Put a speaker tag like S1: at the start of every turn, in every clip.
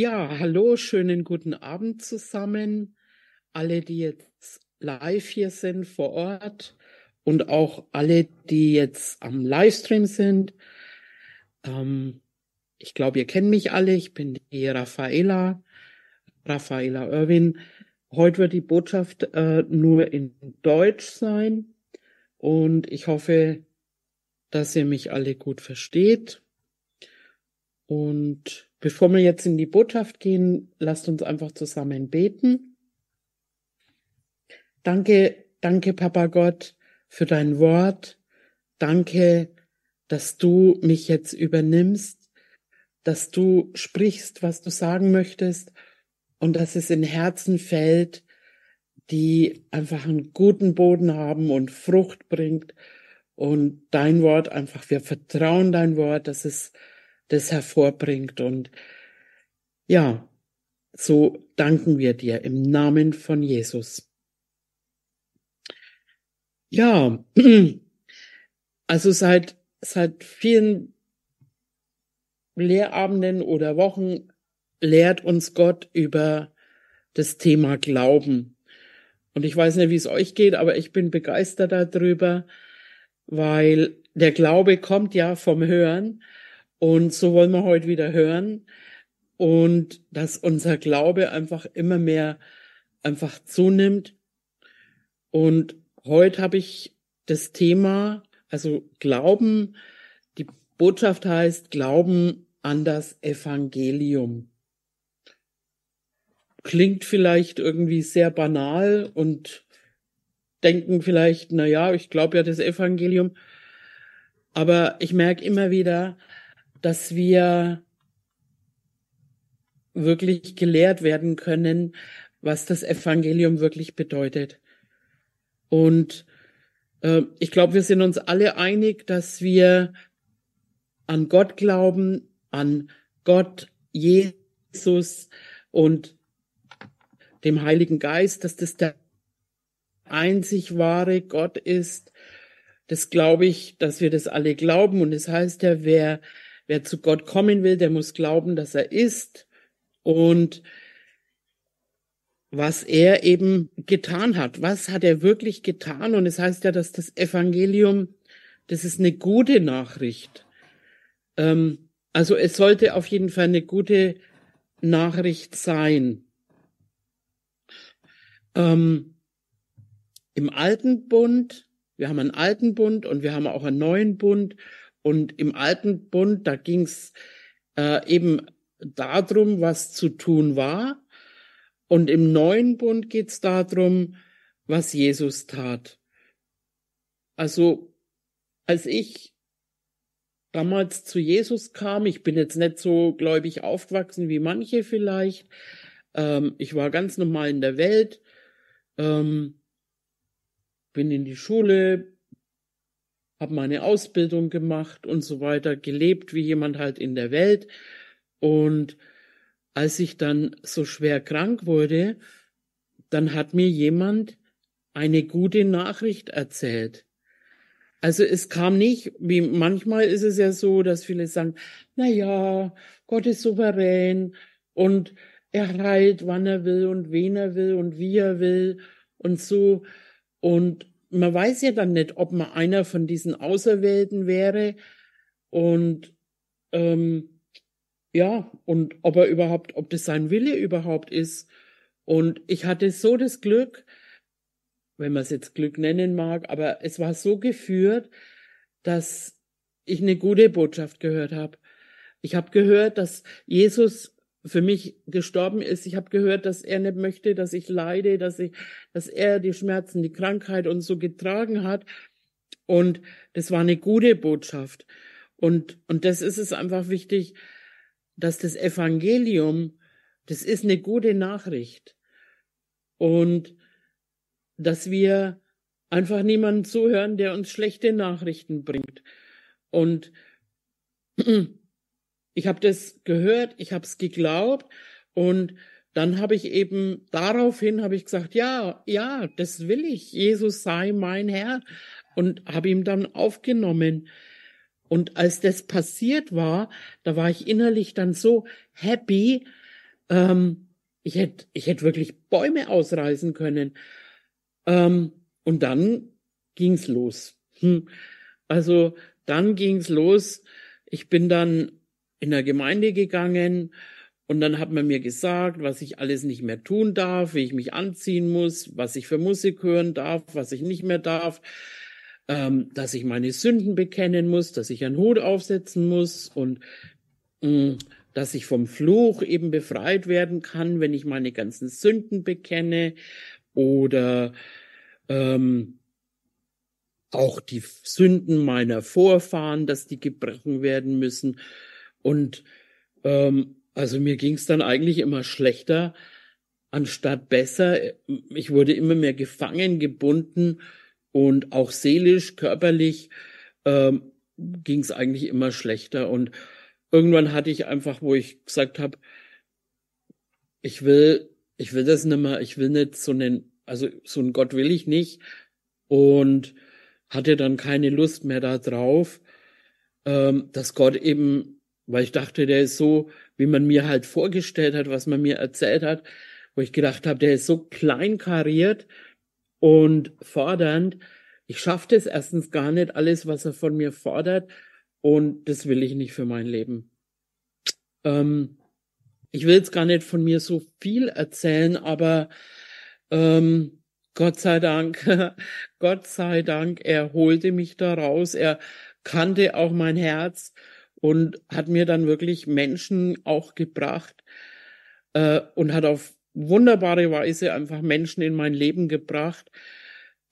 S1: Ja, hallo, schönen guten Abend zusammen. Alle, die jetzt live hier sind vor Ort und auch alle, die jetzt am Livestream sind. Ähm, ich glaube, ihr kennt mich alle. Ich bin die Raffaela, Raffaela Irwin. Heute wird die Botschaft äh, nur in Deutsch sein und ich hoffe, dass ihr mich alle gut versteht. Und bevor wir jetzt in die Botschaft gehen, lasst uns einfach zusammen beten. Danke, danke, Papa Gott, für dein Wort. Danke, dass du mich jetzt übernimmst, dass du sprichst, was du sagen möchtest und dass es in Herzen fällt, die einfach einen guten Boden haben und Frucht bringt und dein Wort einfach, wir vertrauen dein Wort, dass es das hervorbringt. Und ja, so danken wir dir im Namen von Jesus. Ja, also seit, seit vielen Lehrabenden oder Wochen lehrt uns Gott über das Thema Glauben. Und ich weiß nicht, wie es euch geht, aber ich bin begeistert darüber, weil der Glaube kommt ja vom Hören und so wollen wir heute wieder hören und dass unser Glaube einfach immer mehr einfach zunimmt. Und heute habe ich das Thema, also Glauben, die Botschaft heißt Glauben an das Evangelium. Klingt vielleicht irgendwie sehr banal und denken vielleicht, na ja, ich glaube ja das Evangelium. Aber ich merke immer wieder, dass wir wirklich gelehrt werden können, was das Evangelium wirklich bedeutet. Und äh, ich glaube, wir sind uns alle einig, dass wir an Gott glauben, an Gott, Jesus und dem Heiligen Geist, dass das der einzig wahre Gott ist. Das glaube ich, dass wir das alle glauben. Und es das heißt ja, wer Wer zu Gott kommen will, der muss glauben, dass er ist und was er eben getan hat. Was hat er wirklich getan? Und es heißt ja, dass das Evangelium, das ist eine gute Nachricht. Ähm, also es sollte auf jeden Fall eine gute Nachricht sein. Ähm, Im alten Bund, wir haben einen alten Bund und wir haben auch einen neuen Bund und im alten Bund, da ging es äh, eben darum, was zu tun war. Und im neuen Bund geht es darum, was Jesus tat. Also, als ich damals zu Jesus kam, ich bin jetzt nicht so gläubig aufgewachsen wie manche vielleicht. Ähm, ich war ganz normal in der Welt, ähm, bin in die Schule, habe meine Ausbildung gemacht und so weiter, gelebt wie jemand halt in der Welt. Und als ich dann so schwer krank wurde, dann hat mir jemand eine gute Nachricht erzählt. Also es kam nicht, wie manchmal ist es ja so, dass viele sagen, na ja, Gott ist souverän und er heilt, wann er will und wen er will und wie er will und so. Und man weiß ja dann nicht, ob man einer von diesen Auserwählten wäre und ähm, ja, und ob er überhaupt, ob das sein Wille überhaupt ist. Und ich hatte so das Glück, wenn man es jetzt Glück nennen mag, aber es war so geführt, dass ich eine gute Botschaft gehört habe. Ich habe gehört, dass Jesus für mich gestorben ist. Ich habe gehört, dass er nicht möchte, dass ich leide, dass ich, dass er die Schmerzen, die Krankheit und so getragen hat. Und das war eine gute Botschaft. Und, und das ist es einfach wichtig, dass das Evangelium, das ist eine gute Nachricht. Und dass wir einfach niemanden zuhören, der uns schlechte Nachrichten bringt. Und ich habe das gehört, ich habe es geglaubt und dann habe ich eben daraufhin habe ich gesagt, ja, ja, das will ich. Jesus sei mein Herr und habe ihm dann aufgenommen. Und als das passiert war, da war ich innerlich dann so happy, Ähm, ich hätte, ich hätte wirklich Bäume ausreißen können. Ähm, und dann ging's los. Hm. Also dann ging's los. Ich bin dann in der Gemeinde gegangen. Und dann hat man mir gesagt, was ich alles nicht mehr tun darf, wie ich mich anziehen muss, was ich für Musik hören darf, was ich nicht mehr darf, ähm, dass ich meine Sünden bekennen muss, dass ich einen Hut aufsetzen muss und mh, mm, dass ich vom Fluch eben befreit werden kann, wenn ich meine ganzen Sünden bekenne. Oder ähm, auch die Sünden meiner Vorfahren, dass die gebrochen werden müssen. Und ähm, also mir ging es dann eigentlich immer schlechter anstatt besser. Ich wurde immer mehr gefangen, gebunden und auch seelisch, körperlich ähm, ging es eigentlich immer schlechter. Und irgendwann hatte ich einfach, wo ich gesagt habe, ich will, ich will das nicht mehr, ich will nicht so einen, also so einen Gott will ich nicht. Und hatte dann keine Lust mehr da drauf, ähm, dass Gott eben, weil ich dachte, der ist so, wie man mir halt vorgestellt hat, was man mir erzählt hat, wo ich gedacht habe, der ist so kleinkariert und fordernd. Ich schaffe das erstens gar nicht, alles, was er von mir fordert, und das will ich nicht für mein Leben. Ähm, ich will jetzt gar nicht von mir so viel erzählen, aber ähm, Gott sei Dank, Gott sei Dank, er holte mich da raus, er kannte auch mein Herz und hat mir dann wirklich Menschen auch gebracht äh, und hat auf wunderbare Weise einfach Menschen in mein Leben gebracht,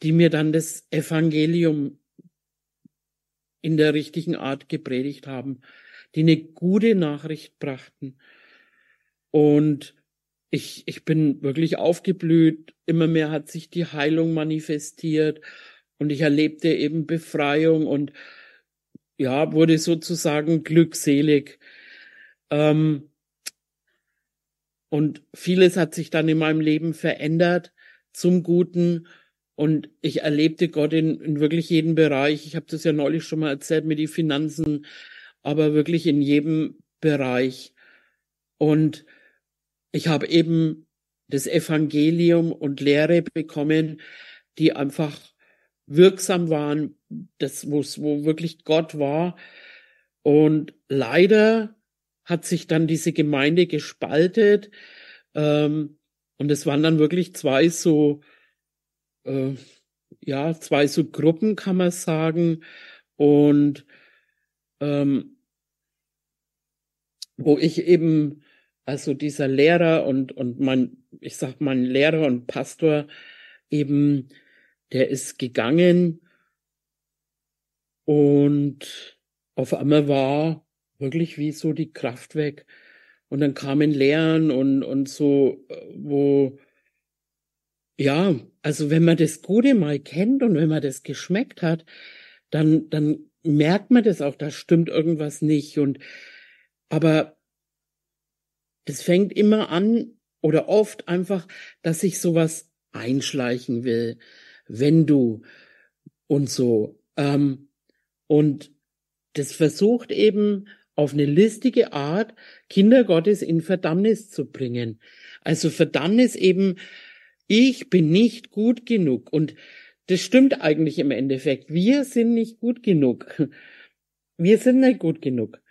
S1: die mir dann das Evangelium in der richtigen Art gepredigt haben, die eine gute Nachricht brachten. Und ich, ich bin wirklich aufgeblüht. Immer mehr hat sich die Heilung manifestiert und ich erlebte eben Befreiung und ja, wurde sozusagen glückselig. Ähm, und vieles hat sich dann in meinem Leben verändert zum Guten. Und ich erlebte Gott in, in wirklich jedem Bereich. Ich habe das ja neulich schon mal erzählt mit den Finanzen, aber wirklich in jedem Bereich. Und ich habe eben das Evangelium und Lehre bekommen, die einfach wirksam waren, das, wo, wo wirklich Gott war. Und leider hat sich dann diese Gemeinde gespaltet. Ähm, und es waren dann wirklich zwei so, äh, ja, zwei so Gruppen, kann man sagen. Und ähm, wo ich eben also dieser Lehrer und, und mein, ich sag mein Lehrer und Pastor eben, der ist gegangen und auf einmal war wirklich wie so die Kraft weg. Und dann kamen Lehren und, und so, wo, ja, also wenn man das Gute mal kennt und wenn man das geschmeckt hat, dann, dann merkt man das auch, da stimmt irgendwas nicht. Und, aber das fängt immer an oder oft einfach, dass sich sowas einschleichen will, wenn du und so. Ähm, und das versucht eben auf eine listige Art Kinder Gottes in Verdammnis zu bringen. Also Verdammnis eben, ich bin nicht gut genug. Und das stimmt eigentlich im Endeffekt. Wir sind nicht gut genug. Wir sind nicht gut genug.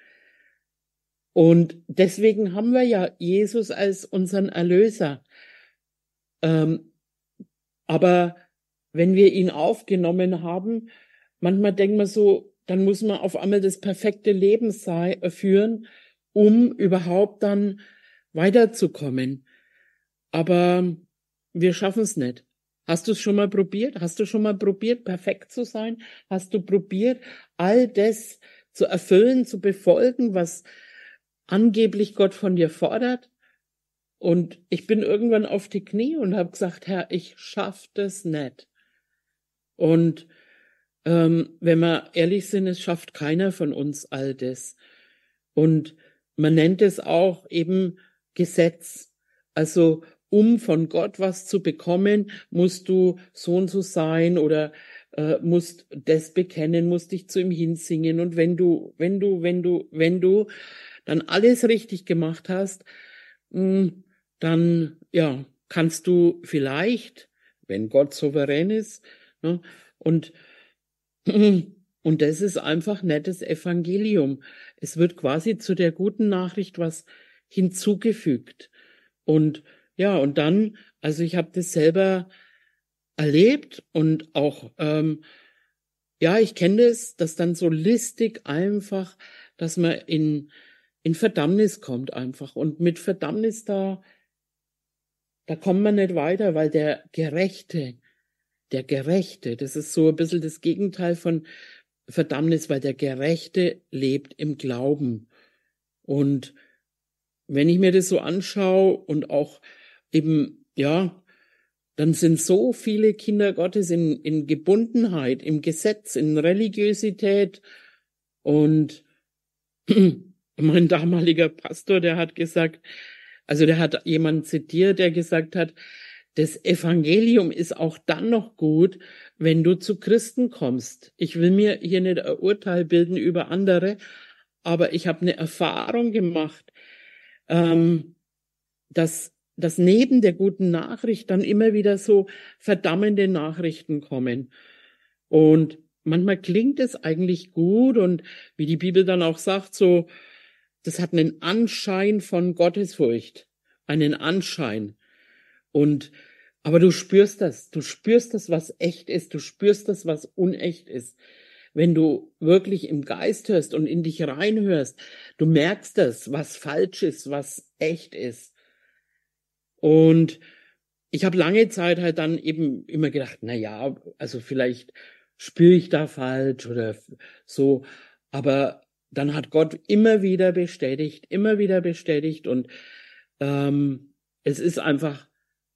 S1: Und deswegen haben wir ja Jesus als unseren Erlöser. Ähm, aber wenn wir ihn aufgenommen haben, manchmal denkt man so, dann muss man auf einmal das perfekte Leben sei, äh, führen, um überhaupt dann weiterzukommen. Aber wir schaffen es nicht. Hast du es schon mal probiert? Hast du schon mal probiert, perfekt zu sein? Hast du probiert, all das zu erfüllen, zu befolgen, was angeblich Gott von dir fordert. Und ich bin irgendwann auf die Knie und habe gesagt, Herr, ich schaff das nicht. Und ähm, wenn wir ehrlich sind, es schafft keiner von uns all das. Und man nennt es auch eben Gesetz. Also um von Gott was zu bekommen, musst du so und so sein oder äh, musst das bekennen, musst dich zu ihm hinsingen. Und wenn du, wenn du, wenn du, wenn du, dann alles richtig gemacht hast, hm, dann, ja, kannst du vielleicht, wenn Gott souverän ist, ne, und, und das ist einfach nettes Evangelium. Es wird quasi zu der guten Nachricht was hinzugefügt. Und ja, und dann, also ich habe das selber erlebt und auch, ähm, ja, ich kenne das, dass dann so listig einfach, dass man in, in Verdammnis kommt einfach. Und mit Verdammnis da, da kommt man nicht weiter, weil der Gerechte, der Gerechte, das ist so ein bisschen das Gegenteil von Verdammnis, weil der Gerechte lebt im Glauben. Und wenn ich mir das so anschaue und auch eben, ja, dann sind so viele Kinder Gottes in, in Gebundenheit, im Gesetz, in Religiosität. Und mein damaliger Pastor, der hat gesagt, also der hat jemanden zitiert, der gesagt hat, das Evangelium ist auch dann noch gut, wenn du zu Christen kommst. Ich will mir hier nicht ein Urteil bilden über andere, aber ich habe eine Erfahrung gemacht, ähm, dass dass neben der guten Nachricht dann immer wieder so verdammende Nachrichten kommen. Und manchmal klingt es eigentlich gut und wie die Bibel dann auch sagt, so, das hat einen Anschein von Gottesfurcht, einen Anschein. Und, aber du spürst das, du spürst das, was echt ist, du spürst das, was unecht ist. Wenn du wirklich im Geist hörst und in dich reinhörst, du merkst das, was falsch ist, was echt ist. Und ich habe lange Zeit halt dann eben immer gedacht, na ja, also vielleicht spüre ich da falsch oder so, aber dann hat Gott immer wieder bestätigt, immer wieder bestätigt und ähm, es ist einfach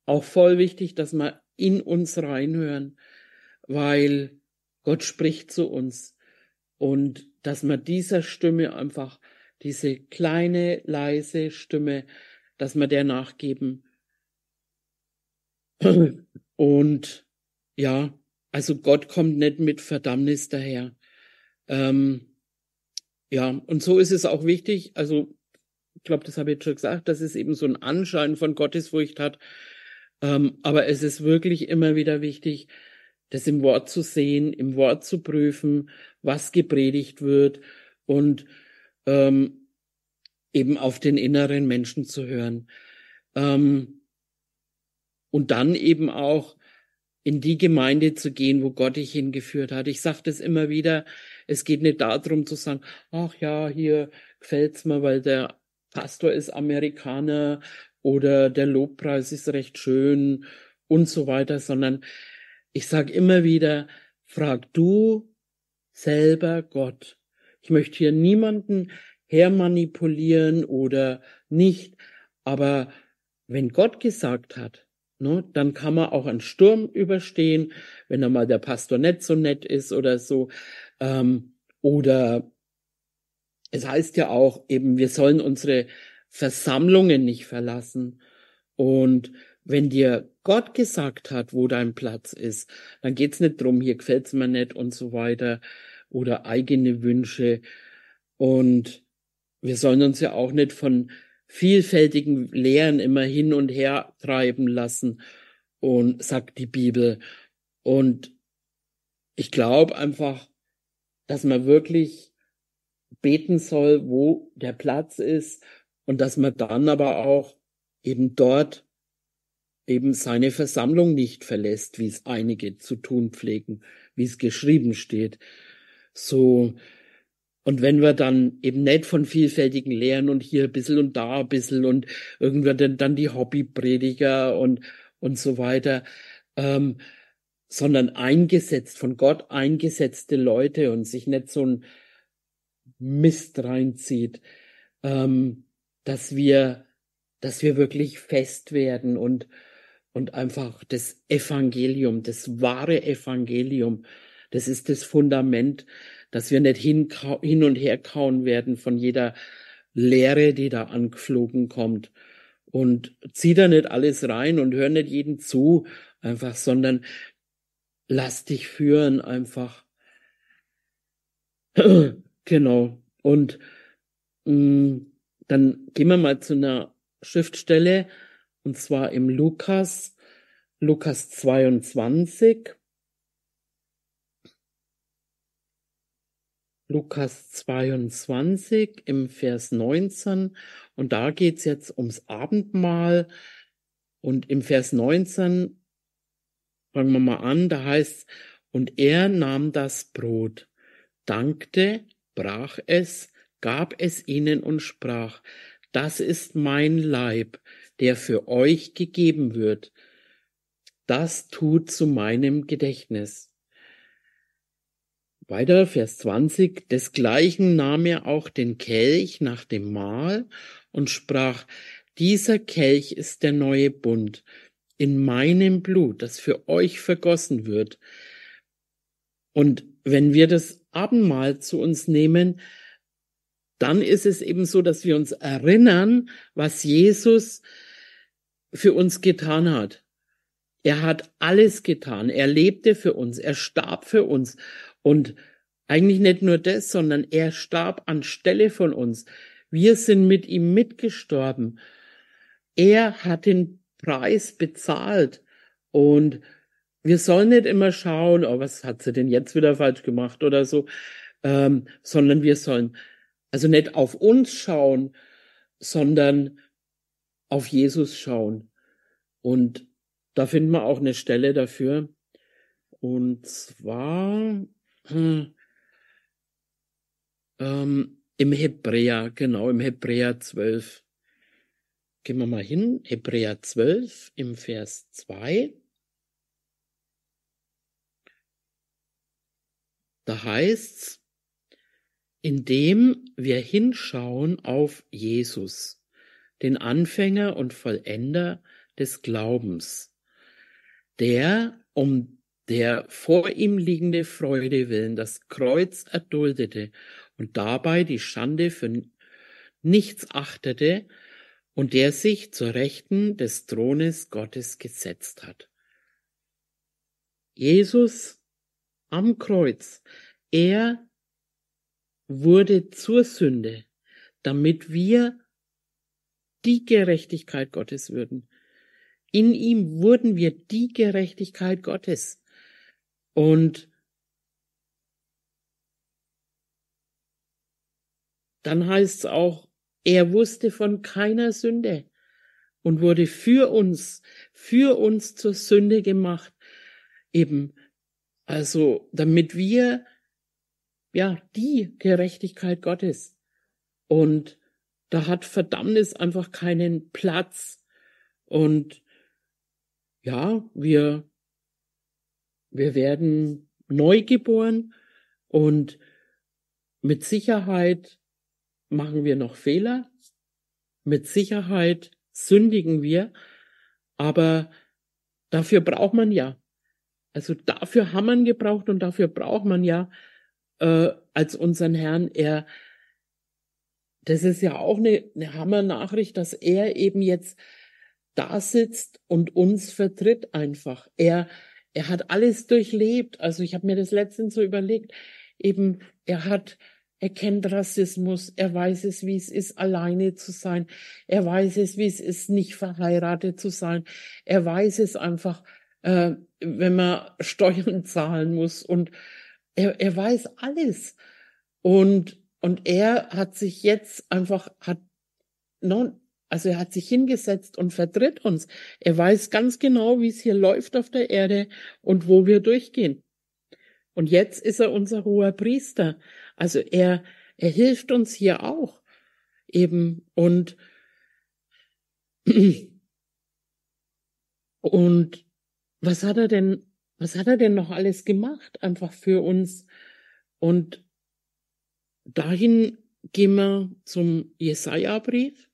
S1: auch voll wichtig, dass wir in uns reinhören, weil Gott spricht zu uns und dass wir dieser Stimme einfach, diese kleine, leise Stimme, dass wir der nachgeben und ja, also Gott kommt nicht mit Verdammnis daher. Ähm, ja, und so ist es auch wichtig, also ich glaube, das habe ich schon gesagt, dass es eben so einen Anschein von Gottesfurcht hat. Ähm, aber es ist wirklich immer wieder wichtig, das im Wort zu sehen, im Wort zu prüfen, was gepredigt wird und ähm, eben auf den inneren Menschen zu hören. Ähm, und dann eben auch in die Gemeinde zu gehen, wo Gott dich hingeführt hat. Ich sage das immer wieder, es geht nicht darum zu sagen, ach ja, hier gefällt's mir, weil der Pastor ist Amerikaner oder der Lobpreis ist recht schön und so weiter, sondern ich sage immer wieder, frag du selber Gott. Ich möchte hier niemanden hermanipulieren oder nicht, aber wenn Gott gesagt hat, Ne? Dann kann man auch einen Sturm überstehen, wenn einmal der Pastor nicht so nett ist oder so. Ähm, oder es heißt ja auch eben, wir sollen unsere Versammlungen nicht verlassen. Und wenn dir Gott gesagt hat, wo dein Platz ist, dann geht's nicht drum, hier gefällt's mir nicht und so weiter oder eigene Wünsche. Und wir sollen uns ja auch nicht von vielfältigen Lehren immer hin und her treiben lassen und sagt die Bibel. Und ich glaube einfach, dass man wirklich beten soll, wo der Platz ist und dass man dann aber auch eben dort eben seine Versammlung nicht verlässt, wie es einige zu tun pflegen, wie es geschrieben steht. So, und wenn wir dann eben nicht von vielfältigen Lehren und hier ein bisschen und da ein bisschen und irgendwann dann, die Hobbyprediger und, und so weiter, ähm, sondern eingesetzt, von Gott eingesetzte Leute und sich nicht so ein Mist reinzieht, ähm, dass wir, dass wir wirklich fest werden und, und einfach das Evangelium, das wahre Evangelium, das ist das Fundament, dass wir nicht hin, hin und her kauen werden von jeder Lehre, die da angeflogen kommt. Und zieh da nicht alles rein und hör nicht jeden zu, einfach, sondern lass dich führen einfach. genau. Und mh, mm, dann gehen wir mal zu einer Schriftstelle, und zwar im Lukas, Lukas 22. Lukas 22 im Vers 19 und da geht's jetzt ums Abendmahl und im Vers 19 fangen wir mal an, da heißt und er nahm das Brot, dankte, brach es, gab es ihnen und sprach, das ist mein Leib, der für euch gegeben wird. Das tut zu meinem Gedächtnis. Weiter, Vers 20. Desgleichen nahm er auch den Kelch nach dem Mahl und sprach, dieser Kelch ist der neue Bund in meinem Blut, das für euch vergossen wird. Und wenn wir das Abendmahl zu uns nehmen, dann ist es eben so, dass wir uns erinnern, was Jesus für uns getan hat. Er hat alles getan. Er lebte für uns. Er starb für uns. Und eigentlich nicht nur das, sondern er starb anstelle von uns. Wir sind mit ihm mitgestorben. Er hat den Preis bezahlt. Und wir sollen nicht immer schauen, oh, was hat sie denn jetzt wieder falsch gemacht oder so, ähm, sondern wir sollen also nicht auf uns schauen, sondern auf Jesus schauen. Und da finden wir auch eine Stelle dafür. Und zwar hm, ähm, im Hebräer, genau, im Hebräer 12. Gehen wir mal hin, Hebräer 12 im Vers 2. Da heißt's, indem wir hinschauen auf Jesus, den Anfänger und Vollender des Glaubens, der um der vor ihm liegende Freude willen das Kreuz erduldete und dabei die Schande für nichts achtete und der sich zur Rechten des Thrones Gottes gesetzt hat. Jesus am Kreuz, er wurde zur Sünde, damit wir die Gerechtigkeit Gottes würden. In ihm wurden wir die Gerechtigkeit Gottes. Und dann heißt es auch, er wusste von keiner Sünde und wurde für uns, für uns zur Sünde gemacht. Eben, also, damit wir, ja, die Gerechtigkeit Gottes. Und da hat Verdammnis einfach keinen Platz. Und ja, wir wir werden neugeboren und mit Sicherheit machen wir noch Fehler. Mit Sicherheit sündigen wir. Aber dafür braucht man ja. Also dafür haben man gebraucht und dafür braucht man ja äh, als unseren Herrn. Er, das ist ja auch eine, eine Hammer-Nachricht, dass er eben jetzt da sitzt und uns vertritt einfach. Er er hat alles durchlebt. Also ich habe mir das letztens so überlegt, eben er hat er kennt Rassismus, er weiß es, wie es ist, alleine zu sein. Er weiß es, wie es ist, nicht verheiratet zu sein. Er weiß es einfach, äh, wenn man Steuern zahlen muss. Und er, er weiß alles. Und, und er hat sich jetzt einfach, hat non, also er hat sich hingesetzt und vertritt uns. Er weiß ganz genau, wie es hier läuft auf der Erde und wo wir durchgehen. Und jetzt ist er unser hoher Priester. Also er, er hilft uns hier auch eben und und was hat er denn, was hat er denn noch alles gemacht einfach für uns? Und dahin gehen wir zum Jesaja-Brief.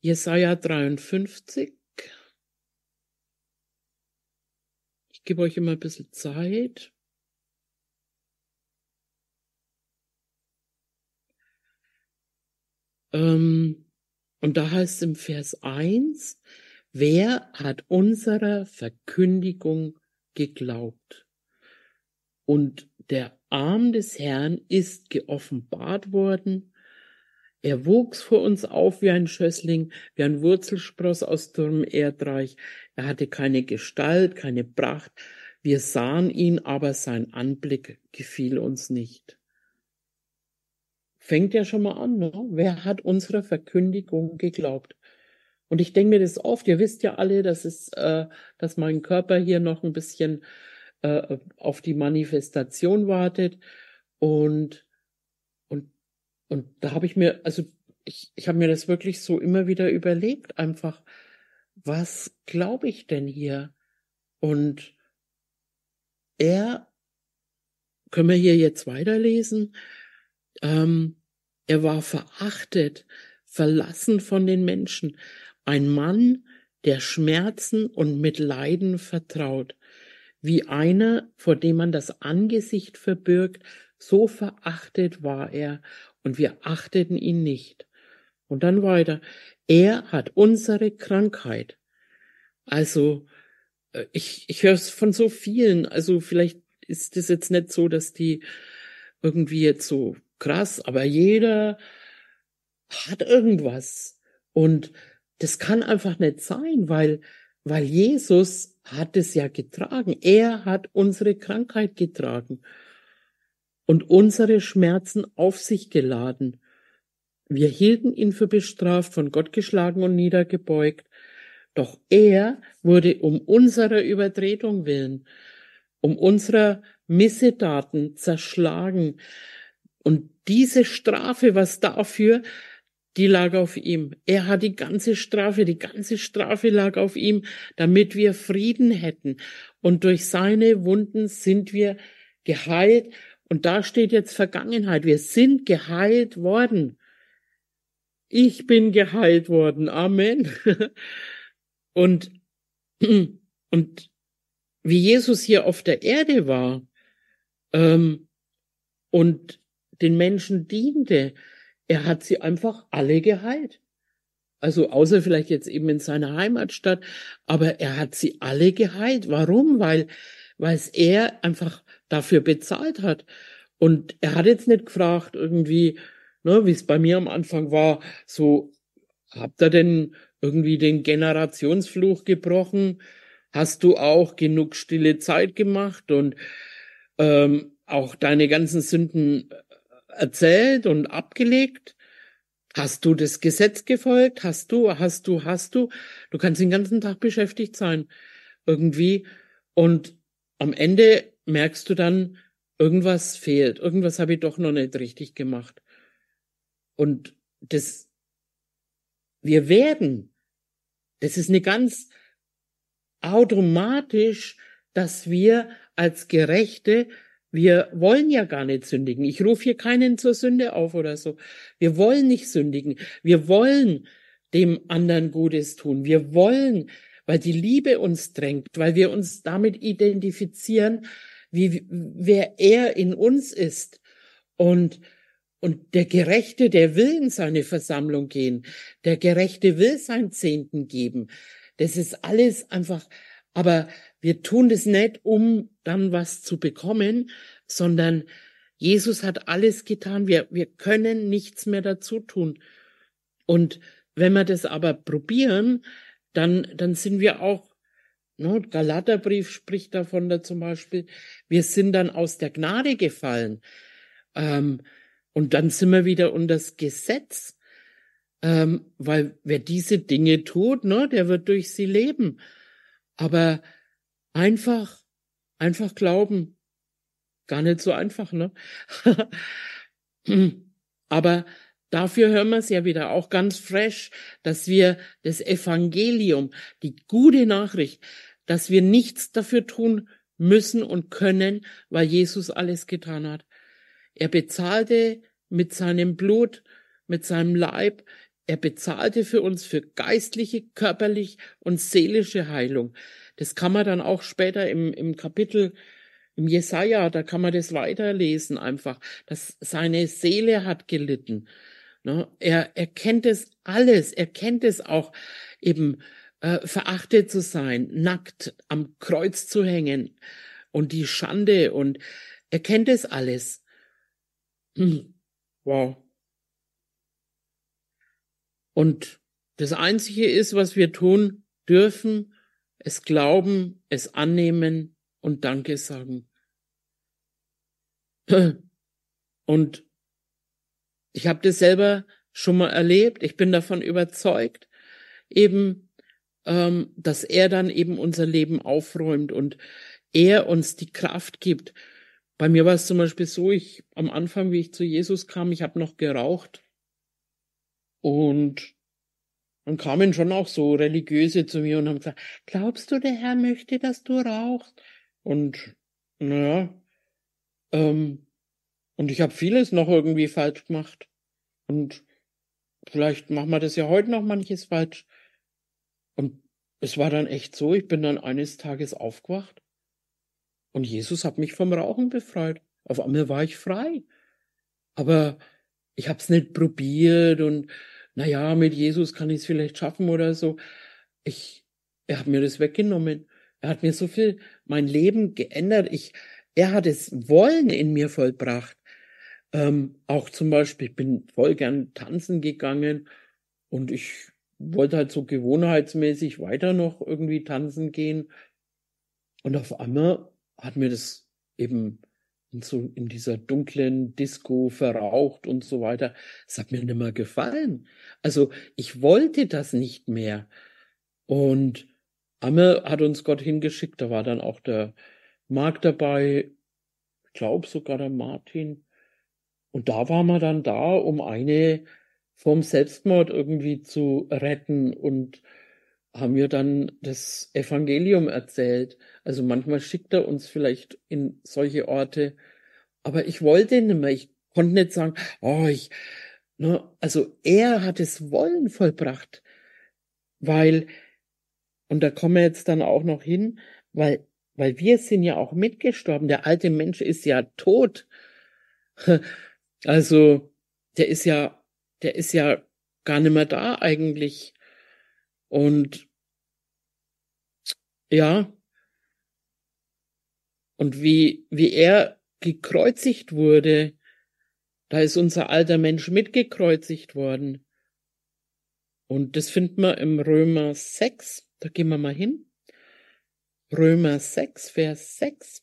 S1: Jesaja 53. Ich gebe euch immer ein bisschen Zeit. Ähm, und da heißt im Vers 1, wer hat unserer Verkündigung geglaubt? Und der Arm des Herrn ist geoffenbart worden, Er wuchs vor uns auf wie ein Schössling, wie ein Wurzelspross aus dürrem Erdreich. Er hatte keine Gestalt, keine Pracht. Wir sahen ihn, aber sein Anblick gefiel uns nicht. Fängt ja schon mal an, ne? Wer hat unserer Verkündigung geglaubt? Und ich denke mir das oft, ihr wisst ja alle, dass es, äh, dass mein Körper hier noch ein bisschen äh, auf die Manifestation wartet. Und, und, und da habe ich mir, also ich, ich habe mir das wirklich so immer wieder überlegt, einfach, was glaube ich denn hier? Und er, können wir hier jetzt weiterlesen? Ähm, er war verachtet, verlassen von den Menschen, ein Mann, der Schmerzen und mit Leiden vertraut, wie einer, vor dem man das Angesicht verbirgt, so verachtet war er, und wir achteten ihn nicht. Und dann weiter, er hat unsere Krankheit. Also, äh, ich, ich höre es von so vielen, also vielleicht ist es jetzt nicht so, dass die irgendwie jetzt so krass, aber jeder hat irgendwas. Und das kann einfach nicht sein, weil, weil Jesus hat es ja getragen. Er hat unsere Krankheit getragen und unsere Schmerzen auf sich geladen. Wir hielten ihn für bestraft, von Gott geschlagen und niedergebeugt. Doch er wurde um unserer Übertretung willen, um unserer Missedaten zerschlagen. Und diese Strafe, was dafür, die lag auf ihm. Er hat die ganze Strafe, die ganze Strafe lag auf ihm, damit wir Frieden hätten. Und durch seine Wunden sind wir geheilt. Und da steht jetzt Vergangenheit. Wir sind geheilt worden. Ich bin geheilt worden. Amen. Und, und wie Jesus hier auf der Erde war ähm, und den Menschen diente, er hat sie einfach alle geheilt. Also außer vielleicht jetzt eben in seiner Heimatstadt, aber er hat sie alle geheilt. Warum? Weil, weil es er einfach dafür bezahlt hat. Und er hat jetzt nicht gefragt irgendwie, ne, wie es bei mir am Anfang war, so, habt ihr denn irgendwie den Generationsfluch gebrochen? Hast du auch genug stille Zeit gemacht und ähm, auch deine ganzen Sünden erzählt und abgelegt? Hast du das Gesetz gefolgt? Hast du, hast du, hast du? Du kannst den ganzen Tag beschäftigt sein. Irgendwie. Und am Ende merkst du dann, irgendwas fehlt. Irgendwas habe ich doch noch nicht richtig gemacht. Und das, wir werden, das ist eine ganz automatisch, dass wir als Gerechte wir wollen ja gar nicht sündigen. Ich rufe hier keinen zur Sünde auf oder so. Wir wollen nicht sündigen. Wir wollen dem anderen Gutes tun. Wir wollen, weil die Liebe uns drängt, weil wir uns damit identifizieren, wie, wer er in uns ist. Und, und der Gerechte, der will in seine Versammlung gehen. Der Gerechte will sein Zehnten geben. Das ist alles einfach, aber wir tun das nicht, um dann was zu bekommen, sondern Jesus hat alles getan. Wir, wir können nichts mehr dazu tun. Und wenn wir das aber probieren, dann, dann sind wir auch, ne, Galaterbrief spricht davon da zum Beispiel, wir sind dann aus der Gnade gefallen. Ähm, und dann sind wir wieder unter das Gesetz. Ähm, weil wer diese Dinge tut, ne, der wird durch sie leben. Aber Einfach, einfach glauben. Gar nicht so einfach, ne? Aber dafür hören wir es ja wieder auch ganz fresh, dass wir das Evangelium, die gute Nachricht, dass wir nichts dafür tun müssen und können, weil Jesus alles getan hat. Er bezahlte mit seinem Blut, mit seinem Leib, er bezahlte für uns für geistliche, körperlich und seelische Heilung. Das kann man dann auch später im, im Kapitel im Jesaja, da kann man das weiterlesen einfach, dass seine Seele hat gelitten. Ne? Er, er kennt es alles, er kennt es auch eben äh, verachtet zu sein, nackt am Kreuz zu hängen und die Schande und er kennt es alles. Hm. Wow. Und das Einzige ist, was wir tun dürfen, es glauben, es annehmen und Danke sagen. Und ich habe das selber schon mal erlebt. Ich bin davon überzeugt, eben, ähm, dass er dann eben unser Leben aufräumt und er uns die Kraft gibt. Bei mir war es zum Beispiel so, ich am Anfang, wie ich zu Jesus kam, ich habe noch geraucht und dann kamen schon auch so religiöse zu mir und haben gesagt, glaubst du, der Herr möchte, dass du rauchst? Und naja, ähm, und ich habe vieles noch irgendwie falsch gemacht. Und vielleicht machen wir das ja heute noch manches falsch. Und es war dann echt so, ich bin dann eines Tages aufgewacht und Jesus hat mich vom Rauchen befreit. Auf einmal war ich frei. Aber ich hab's nicht probiert und na ja, mit Jesus kann ich es vielleicht schaffen oder so. Ich, er hat mir das weggenommen. Er hat mir so viel mein Leben geändert. Ich, er hat es Wollen in mir vollbracht. Ähm, auch zum Beispiel, ich bin voll gern tanzen gegangen und ich wollte halt so gewohnheitsmäßig weiter noch irgendwie tanzen gehen. Und auf einmal hat mir das eben so, in dieser dunklen Disco verraucht und so weiter. Es hat mir nicht mehr gefallen. Also ich wollte das nicht mehr. Und einmal hat uns Gott hingeschickt, da war dann auch der Marc dabei, ich glaube sogar der Martin. Und da waren wir dann da, um eine vom Selbstmord irgendwie zu retten und haben wir dann das Evangelium erzählt. Also manchmal schickt er uns vielleicht in solche Orte, aber ich wollte nicht mehr. Ich konnte nicht sagen, oh, ich, ne, also er hat es Wollen vollbracht, weil, und da kommen wir jetzt dann auch noch hin, weil, weil wir sind ja auch mitgestorben. Der alte Mensch ist ja tot. Also, der ist ja, der ist ja gar nicht mehr da eigentlich. Und ja, und wie, wie er gekreuzigt wurde, da ist unser alter Mensch mitgekreuzigt worden. Und das finden wir im Römer 6, da gehen wir mal hin. Römer 6, Vers 6.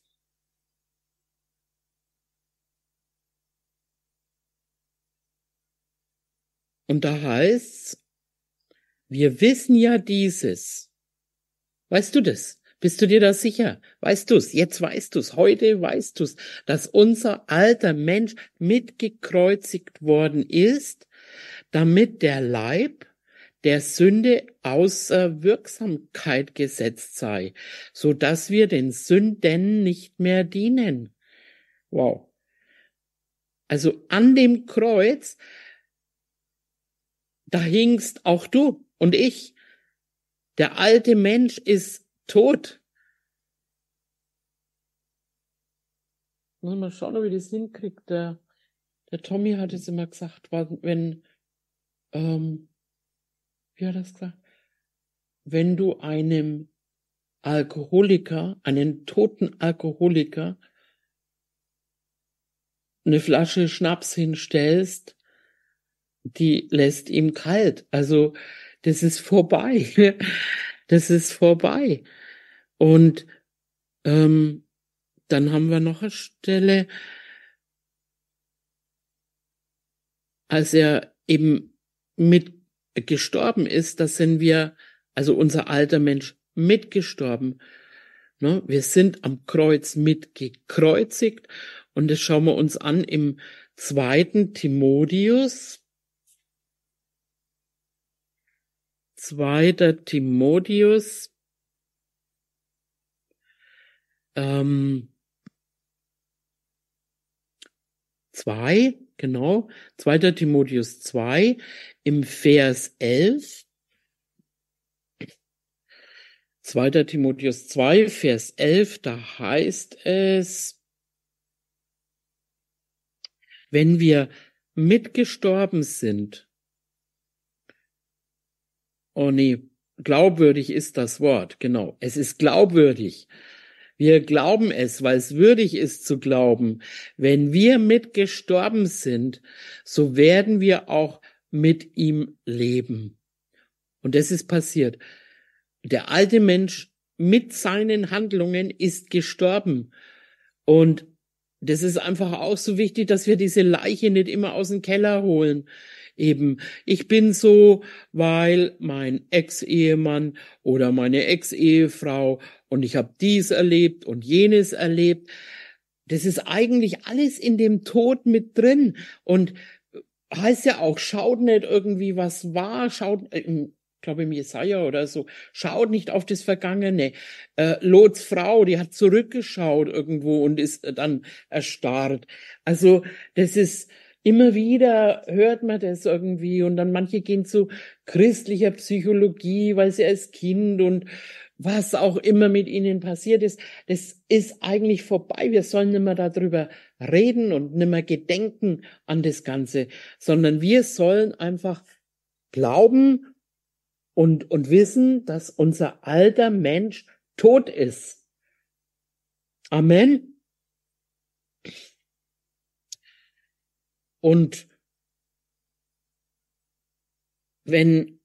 S1: Und da heißt's, wir wissen ja dieses. Weißt du das? Bist du dir da sicher? Weißt du's? Jetzt weißt du's. Heute weißt du's, dass unser alter Mensch mitgekreuzigt worden ist, damit der Leib der Sünde außer Wirksamkeit gesetzt sei, so dass wir den Sünden nicht mehr dienen. Wow. Also an dem Kreuz da hingst auch du und ich. Der alte Mensch ist tot. Muss mal schauen, ob ich das hinkriege. Der, der Tommy hat es immer gesagt, wenn, ähm, wie hat er das gesagt? Wenn du einem Alkoholiker, einen toten Alkoholiker, eine Flasche Schnaps hinstellst, die lässt ihm kalt. Also das ist vorbei. Das ist vorbei. Und ähm, dann haben wir noch eine Stelle, als er eben mit gestorben ist, da sind wir, also unser alter Mensch, mitgestorben. Ne? Wir sind am Kreuz mitgekreuzigt und das schauen wir uns an im zweiten Timotheus, Zweiter Timotheus, ähm, zwei, genau, zweiter Timotheus zwei im Vers elf. Zweiter Timotheus zwei Vers elf, da heißt es, wenn wir mitgestorben sind Oh nee, glaubwürdig ist das Wort, genau. Es ist glaubwürdig. Wir glauben es, weil es würdig ist zu glauben. Wenn wir mitgestorben sind, so werden wir auch mit ihm leben. Und das ist passiert. Der alte Mensch mit seinen Handlungen ist gestorben. Und das ist einfach auch so wichtig, dass wir diese Leiche nicht immer aus dem Keller holen. Eben, ich bin so, weil mein Ex-Ehemann oder meine Ex-Ehefrau und ich habe dies erlebt und jenes erlebt. Das ist eigentlich alles in dem Tod mit drin. Und heißt ja auch, schaut nicht irgendwie, was war, schaut, äh, glaube im Jesaja oder so, schaut nicht auf das Vergangene. Äh, Lots Frau, die hat zurückgeschaut irgendwo und ist dann erstarrt. Also das ist immer wieder hört man das irgendwie und dann manche gehen zu christlicher Psychologie, weil sie als Kind und was auch immer mit ihnen passiert ist, das ist eigentlich vorbei. Wir sollen nicht mehr darüber reden und nicht mehr gedenken an das Ganze, sondern wir sollen einfach glauben und, und wissen, dass unser alter Mensch tot ist. Amen. Und wenn,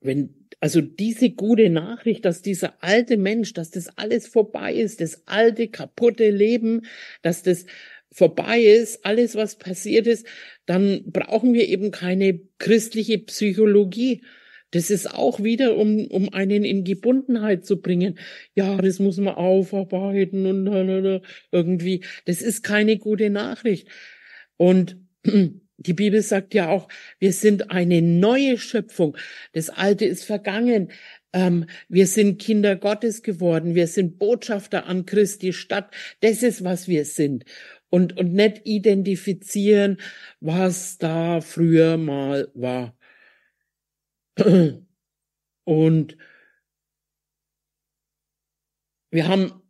S1: wenn, also diese gute Nachricht, dass dieser alte Mensch, dass das alles vorbei ist, das alte, kaputte Leben, dass das vorbei ist, alles was passiert ist, dann brauchen wir eben keine christliche Psychologie. Das ist auch wieder, um, um einen in Gebundenheit zu bringen. Ja, das muss man aufarbeiten und irgendwie. Das ist keine gute Nachricht. Und die Bibel sagt ja auch, wir sind eine neue Schöpfung. Das Alte ist vergangen. Ähm, wir sind Kinder Gottes geworden. Wir sind Botschafter an Christi Stadt. Das ist, was wir sind und, und nicht identifizieren, was da früher mal war. Und wir haben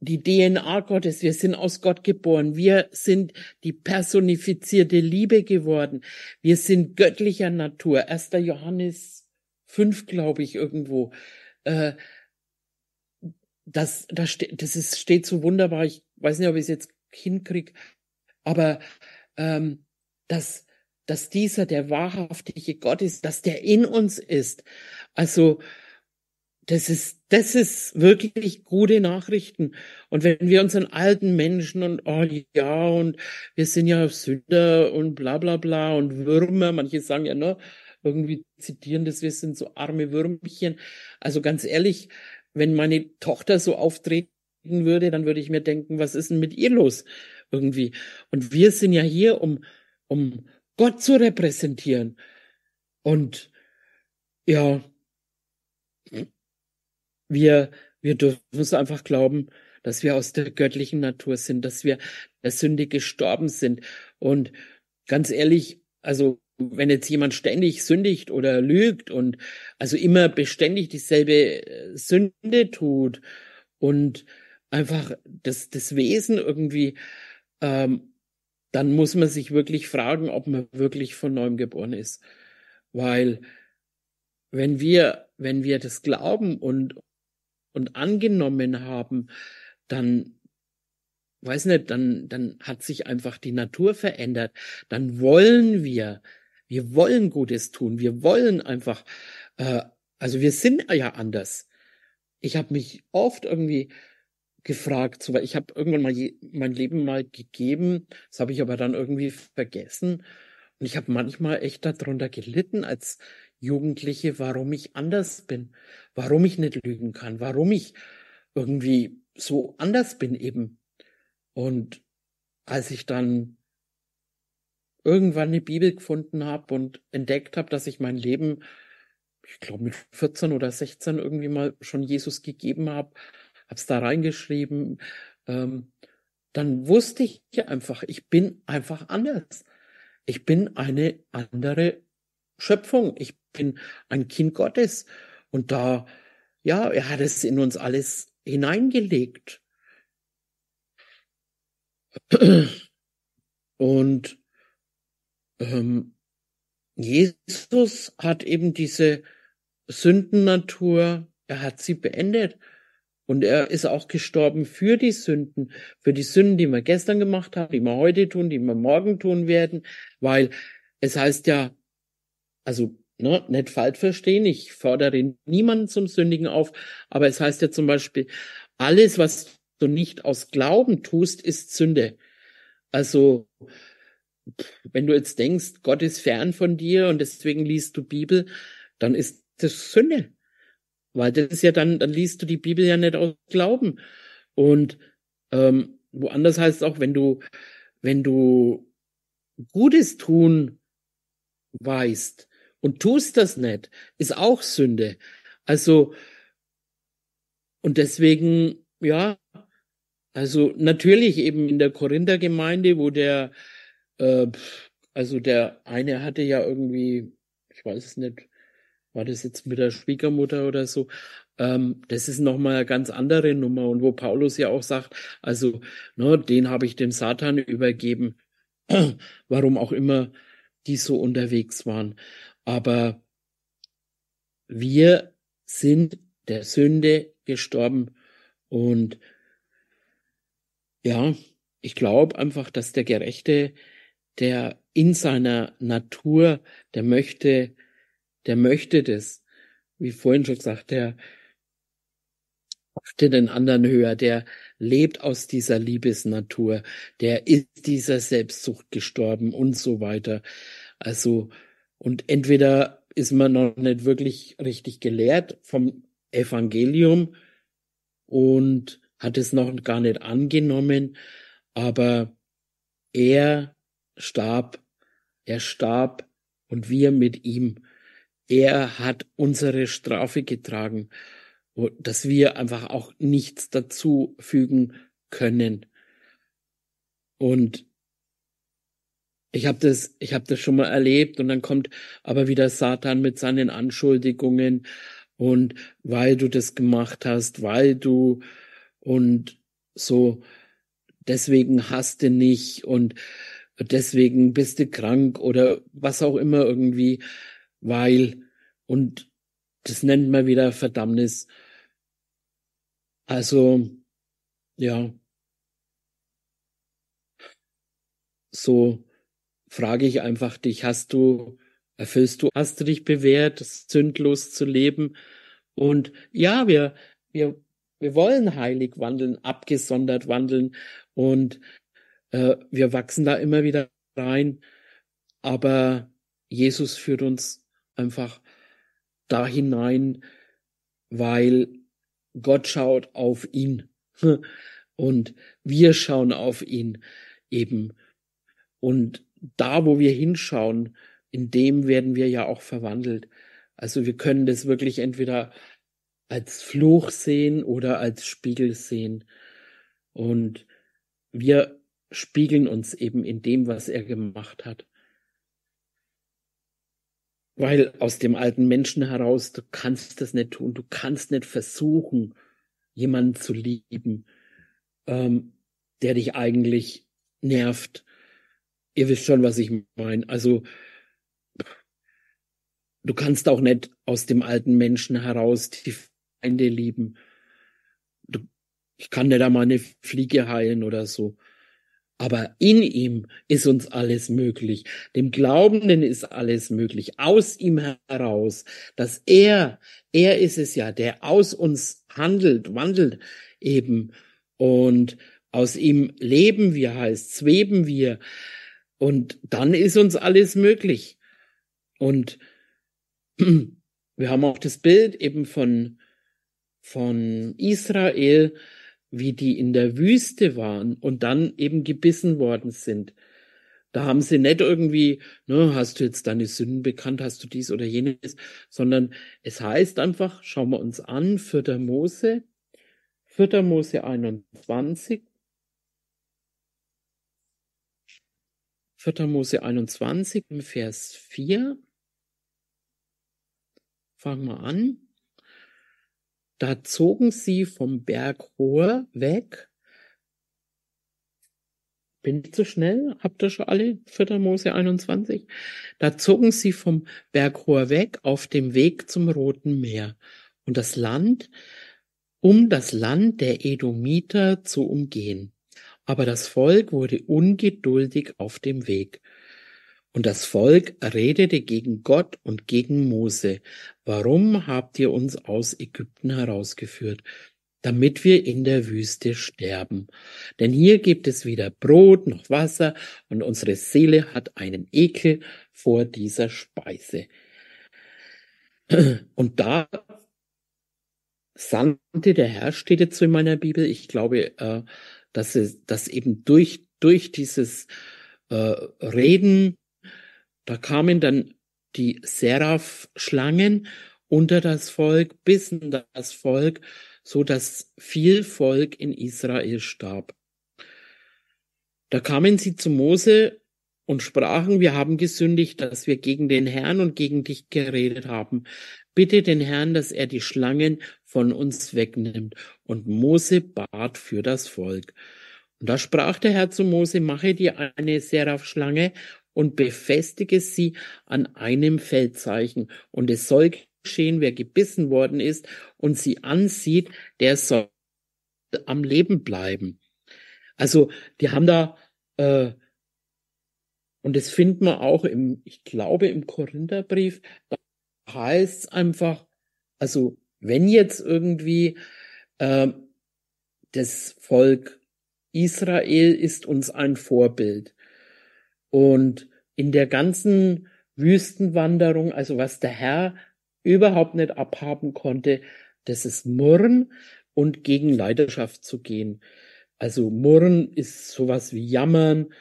S1: die DNA Gottes, wir sind aus Gott geboren, wir sind die personifizierte Liebe geworden, wir sind göttlicher Natur. 1. Johannes 5, glaube ich, irgendwo. Äh, das, das, das ist, steht so wunderbar, ich weiß nicht, ob ich es jetzt hinkriege. Aber ähm, dass, dass dieser der wahrhaftige Gott ist, dass der in uns ist. Also das ist, das ist wirklich gute Nachrichten. Und wenn wir unseren alten Menschen und, oh ja, und wir sind ja Sünder und bla bla bla und Würmer, manche sagen ja, ne, irgendwie zitieren das, wir sind so arme Würmchen. Also ganz ehrlich, wenn meine Tochter so auftreten würde, dann würde ich mir denken, was ist denn mit ihr los irgendwie? Und wir sind ja hier, um, um Gott zu repräsentieren. Und ja, wir, wir dürfen es einfach glauben, dass wir aus der göttlichen Natur sind, dass wir der Sünde gestorben sind. Und ganz ehrlich, also wenn jetzt jemand ständig sündigt oder lügt und also immer beständig dieselbe äh, Sünde tut und einfach das, das Wesen irgendwie, ähm, dann muss man sich wirklich fragen, ob man wirklich von neuem geboren ist. Weil wenn wir, wenn wir das glauben und, und angenommen haben, dann weiß nicht, dann, dann hat sich einfach die Natur verändert. Dann wollen wir, wir wollen Gutes tun. Wir wollen einfach, äh, also wir sind ja anders. Ich habe mich oft irgendwie gefragt, so, weil ich habe irgendwann mal je, mein Leben mal gegeben, das habe ich aber dann irgendwie vergessen. Und ich habe manchmal echt darunter gelitten als Jugendliche, warum ich anders bin, warum ich nicht lügen kann, warum ich irgendwie so anders bin eben. Und als ich dann irgendwann eine Bibel gefunden habe und entdeckt habe, dass ich mein Leben, ich glaube mit 14 oder 16 irgendwie mal schon Jesus gegeben habe, hab's da reingeschrieben, ähm, dann wusste ich einfach, ich bin einfach anders. Ich bin eine andere Schöpfung. Ich bin ein Kind Gottes. Und da, ja, er hat es in uns alles hineingelegt. Und ähm, Jesus hat eben diese Sündennatur, er hat sie beendet. Und er ist auch gestorben für die Sünden, für die Sünden, die wir gestern gemacht haben, die wir heute tun, die wir morgen tun werden, weil es heißt ja, also ne, nicht falsch verstehen, ich fordere niemanden zum Sündigen auf, aber es heißt ja zum Beispiel, alles, was du nicht aus Glauben tust, ist Sünde. Also, wenn du jetzt denkst, Gott ist fern von dir und deswegen liest du Bibel, dann ist das Sünde. Weil das ist ja dann, dann liest du die Bibel ja nicht aus Glauben. Und ähm, woanders heißt es auch, wenn du, wenn du Gutes tun weißt und tust das nicht, ist auch Sünde. Also, und deswegen, ja, also natürlich eben in der Korinther-Gemeinde, wo der, äh, also der eine hatte ja irgendwie, ich weiß es nicht, war das jetzt mit der Schwiegermutter oder so, ähm, das ist nochmal eine ganz andere Nummer und wo Paulus ja auch sagt, also, ne, den habe ich dem Satan übergeben, warum auch immer die so unterwegs waren. Aber wir sind der Sünde gestorben und ja, ich glaube einfach, dass der Gerechte, der in seiner Natur, der möchte der möchte das, wie vorhin schon gesagt, der möchte den anderen höher, der lebt aus dieser Liebesnatur, der ist dieser Selbstsucht gestorben und so weiter. Also, und entweder ist man noch nicht wirklich richtig gelehrt vom Evangelium und hat es noch gar nicht angenommen, aber er starb, er starb und wir mit ihm er hat unsere Strafe getragen, dass wir einfach auch nichts dazu fügen können. Und ich habe das, ich habe das schon mal erlebt und dann kommt aber wieder Satan mit seinen Anschuldigungen und weil du das gemacht hast, weil du und so deswegen hast du nicht und deswegen bist du krank oder was auch immer irgendwie weil, und das nennt man wieder Verdammnis. Also, ja, so frage ich einfach dich, hast du, erfüllst du, hast du dich bewährt, sündlos zu leben? Und ja, wir, wir, wir wollen heilig wandeln, abgesondert wandeln und äh, wir wachsen da immer wieder rein. Aber Jesus führt uns einfach da hinein, weil Gott schaut auf ihn und wir schauen auf ihn eben. Und da, wo wir hinschauen, in dem werden wir ja auch verwandelt. Also wir können das wirklich entweder als Fluch sehen oder als Spiegel sehen. Und wir spiegeln uns eben in dem, was er gemacht hat. Weil aus dem alten Menschen heraus, du kannst das nicht tun, du kannst nicht versuchen, jemanden zu lieben, ähm, der dich eigentlich nervt. Ihr wisst schon, was ich meine. Also du kannst auch nicht aus dem alten Menschen heraus die Feinde lieben. Du, ich kann nicht einmal eine Fliege heilen oder so. Aber in ihm ist uns alles möglich. Dem Glaubenden ist alles möglich. Aus ihm heraus. Dass er, er ist es ja, der aus uns handelt, wandelt eben. Und aus ihm leben wir, heißt, sweben wir. Und dann ist uns alles möglich. Und wir haben auch das Bild eben von, von Israel, wie die in der Wüste waren und dann eben gebissen worden sind. Da haben sie nicht irgendwie, ne, hast du jetzt deine Sünden bekannt, hast du dies oder jenes, sondern es heißt einfach, schauen wir uns an, 4. Mose, 4. Mose 21, 4. Mose 21 im Vers 4. Fangen wir an. Da zogen sie vom Berg Hor weg. Bin ich zu schnell? Habt ihr schon alle? 4. Mose 21. Da zogen sie vom Berg Hor weg auf dem Weg zum Roten Meer. Und das Land, um das Land der Edomiter zu umgehen. Aber das Volk wurde ungeduldig auf dem Weg. Und das Volk redete gegen Gott und gegen Mose. Warum habt ihr uns aus Ägypten herausgeführt? Damit wir in der Wüste sterben. Denn hier gibt es weder Brot noch Wasser und unsere Seele hat einen Ekel vor dieser Speise. Und da sandte der Herr, steht jetzt so in meiner Bibel. Ich glaube, äh, dass, es, dass eben durch, durch dieses äh, Reden da kamen dann die Seraph-Schlangen unter das Volk, bissen das Volk, so dass viel Volk in Israel starb. Da kamen sie zu Mose und sprachen, wir haben gesündigt, dass wir gegen den Herrn und gegen dich geredet haben. Bitte den Herrn, dass er die Schlangen von uns wegnimmt. Und Mose bat für das Volk. Und da sprach der Herr zu Mose, mache dir eine Seraph-Schlange und befestige sie an einem Feldzeichen. Und es soll geschehen, wer gebissen worden ist und sie ansieht, der soll am Leben bleiben. Also die haben da, äh, und das findet man auch im, ich glaube im Korintherbrief, da heißt einfach, also wenn jetzt irgendwie äh, das Volk Israel ist uns ein Vorbild, und in der ganzen Wüstenwanderung, also was der Herr überhaupt nicht abhaben konnte, das ist Murren und gegen Leidenschaft zu gehen. Also Murren ist sowas wie Jammern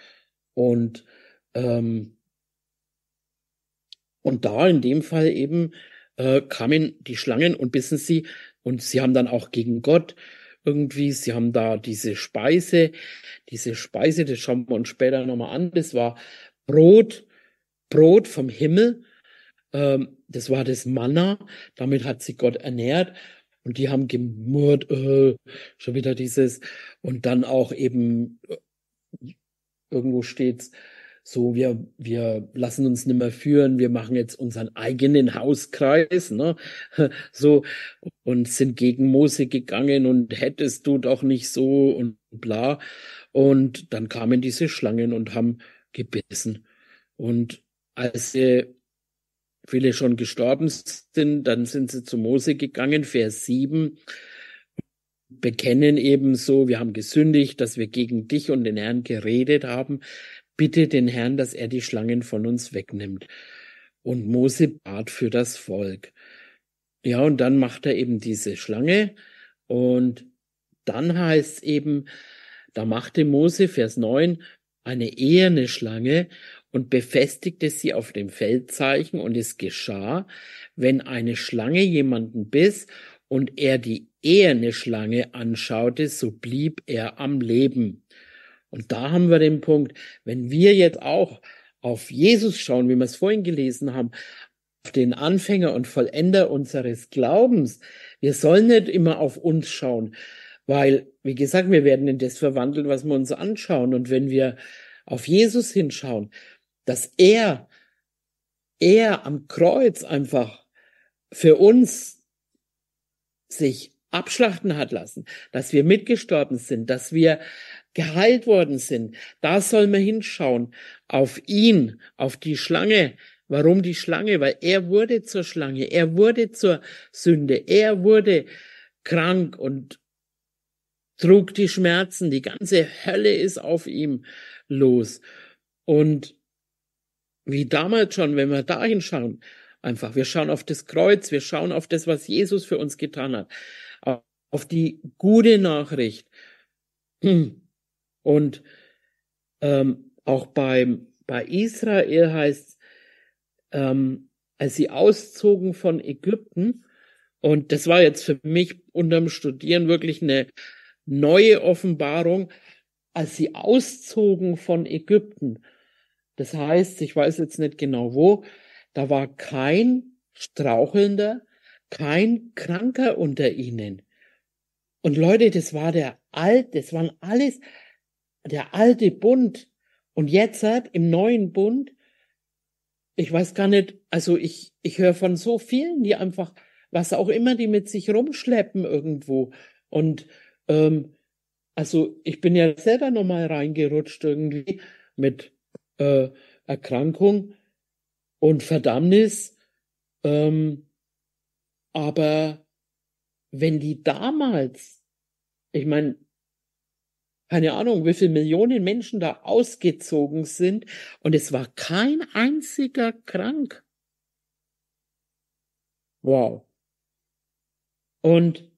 S1: und ähm, und da in dem Fall eben äh, kamen die Schlangen und bissen sie und sie haben dann auch gegen Gott irgendwie. Sie haben da diese Speise, diese Speise, das schauen wir uns später nochmal an, das war Brot, Brot vom Himmel. Ähm, das war das Manna, damit hat sich Gott ernährt. Und die haben gemurrt, äh, schon wieder dieses, und dann auch eben, äh, irgendwo steht's, so wir wir lassen uns nicht mehr führen, wir machen jetzt unseren eigenen Hauskreis, ne? So und sind gegen Mose gegangen und hättest du doch nicht so und bla. Und dann kamen diese Schlangen und haben gebissen. Und als sie viele schon gestorben sind, dann sind sie zu Mose gegangen, Vers 7 bekennen ebenso, wir haben gesündigt, dass wir gegen dich und den Herrn geredet haben bitte den Herrn, dass er die Schlangen von uns wegnimmt. Und Mose bat für das Volk. Ja, und dann macht er eben diese Schlange und dann heißt eben, da machte Mose, Vers 9, eine eherne Schlange und befestigte sie auf dem Feldzeichen und es geschah, wenn eine Schlange jemanden biss und er die eherne Schlange anschaute, so blieb er am Leben. Und da haben wir den Punkt, wenn wir jetzt auch auf Jesus schauen, wie wir es vorhin gelesen haben, auf den Anfänger und Vollender unseres Glaubens, wir sollen nicht immer auf uns schauen, weil, wie gesagt, wir werden in das verwandeln, was wir uns anschauen. Und wenn wir auf Jesus hinschauen, dass er, er am Kreuz einfach für uns sich abschlachten hat lassen, dass wir mitgestorben sind, dass wir geheilt worden sind. Da soll man hinschauen. Auf ihn, auf die Schlange. Warum die Schlange? Weil er wurde zur Schlange. Er wurde zur Sünde. Er wurde krank und trug die Schmerzen. Die ganze Hölle ist auf ihm los. Und wie damals schon, wenn wir da hinschauen, einfach, wir schauen auf das Kreuz, wir schauen auf das, was Jesus für uns getan hat, auf die gute Nachricht. Und ähm, auch beim, bei Israel heißt, ähm, als sie auszogen von Ägypten, und das war jetzt für mich unterm Studieren wirklich eine neue Offenbarung, als sie auszogen von Ägypten. Das heißt, ich weiß jetzt nicht genau wo, da war kein Strauchelnder, kein Kranker unter ihnen. Und Leute, das war der alt, das waren alles der alte Bund und jetzt hat im neuen Bund, ich weiß gar nicht, also ich, ich höre von so vielen, die einfach was auch immer die mit sich rumschleppen irgendwo. Und ähm, also ich bin ja selber nochmal reingerutscht irgendwie mit äh, Erkrankung und Verdammnis. Ähm, aber wenn die damals, ich meine, keine Ahnung, wie viele Millionen Menschen da ausgezogen sind und es war kein einziger krank. Wow. Und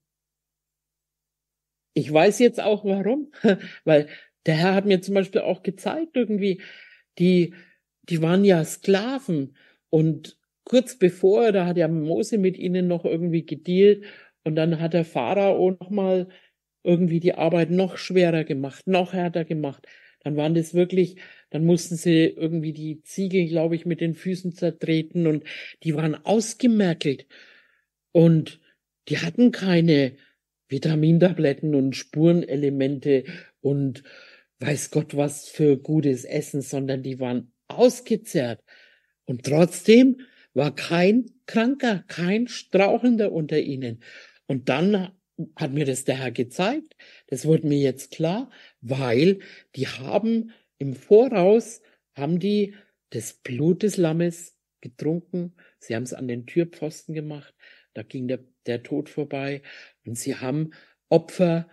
S1: ich weiß jetzt auch warum, weil der Herr hat mir zum Beispiel auch gezeigt irgendwie, die, die waren ja Sklaven und kurz bevor, da hat ja Mose mit ihnen noch irgendwie gedealt und dann hat der Pharao nochmal irgendwie die Arbeit noch schwerer gemacht, noch härter gemacht. Dann waren das wirklich, dann mussten sie irgendwie die Ziegel, glaube ich, mit den Füßen zertreten und die waren ausgemerkelt. Und die hatten keine Vitamintabletten und Spurenelemente und weiß Gott was für gutes Essen, sondern die waren ausgezehrt. Und trotzdem war kein Kranker, kein Strauchender unter ihnen. Und dann hat mir das der Herr gezeigt. Das wurde mir jetzt klar, weil die haben im Voraus, haben die das Blut des Lammes getrunken. Sie haben es an den Türpfosten gemacht. Da ging der, der Tod vorbei. Und sie haben Opfer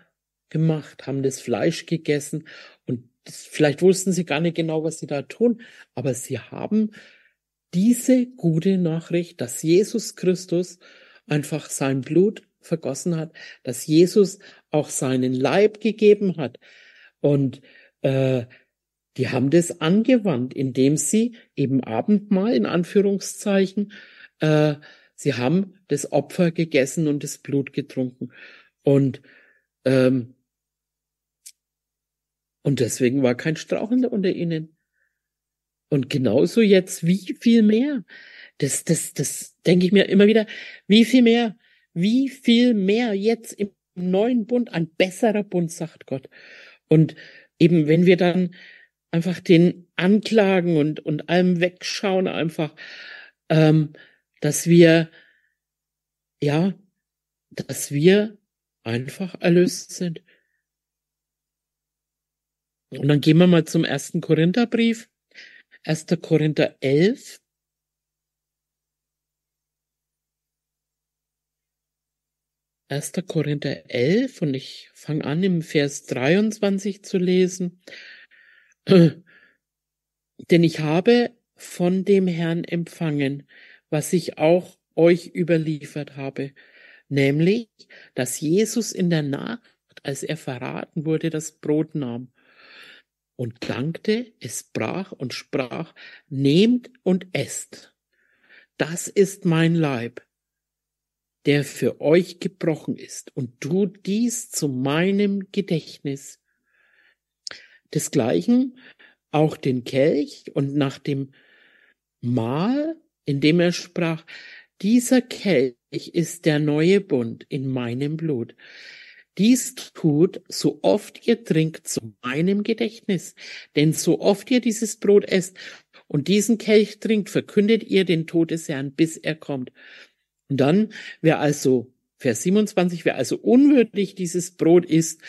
S1: gemacht, haben das Fleisch gegessen. Und das, vielleicht wussten sie gar nicht genau, was sie da tun. Aber sie haben diese gute Nachricht, dass Jesus Christus einfach sein Blut vergossen hat, dass Jesus auch seinen Leib gegeben hat. Und äh, die haben das angewandt, indem sie eben Abendmahl in Anführungszeichen, äh, sie haben das Opfer gegessen und das Blut getrunken. Und ähm, und deswegen war kein Strauchender unter ihnen. Und genauso jetzt, wie viel mehr? Das, das, das denke ich mir immer wieder, wie viel mehr? Wie viel mehr jetzt im neuen Bund, ein besserer Bund, sagt Gott. Und eben, wenn wir dann einfach den Anklagen und, und allem wegschauen, einfach, ähm, dass wir, ja, dass wir einfach erlöst sind. Und dann gehen wir mal zum ersten Korintherbrief. 1. Korinther 11. 1. Korinther 11 und ich fange an im Vers 23 zu lesen. Denn ich habe von dem Herrn empfangen, was ich auch euch überliefert habe, nämlich, dass Jesus in der Nacht, als er verraten wurde, das Brot nahm und dankte, es brach und sprach, nehmt und esst. Das ist mein Leib, der für euch gebrochen ist, und tut dies zu meinem Gedächtnis. Desgleichen auch den Kelch und nach dem Mahl, in dem er sprach, dieser Kelch ist der neue Bund in meinem Blut. Dies tut, so oft ihr trinkt, zu meinem Gedächtnis. Denn so oft ihr dieses Brot esst und diesen Kelch trinkt, verkündet ihr den Tod des Herrn, bis er kommt. Und dann, wer also, Vers 27, wer also unwürdig dieses Brot isst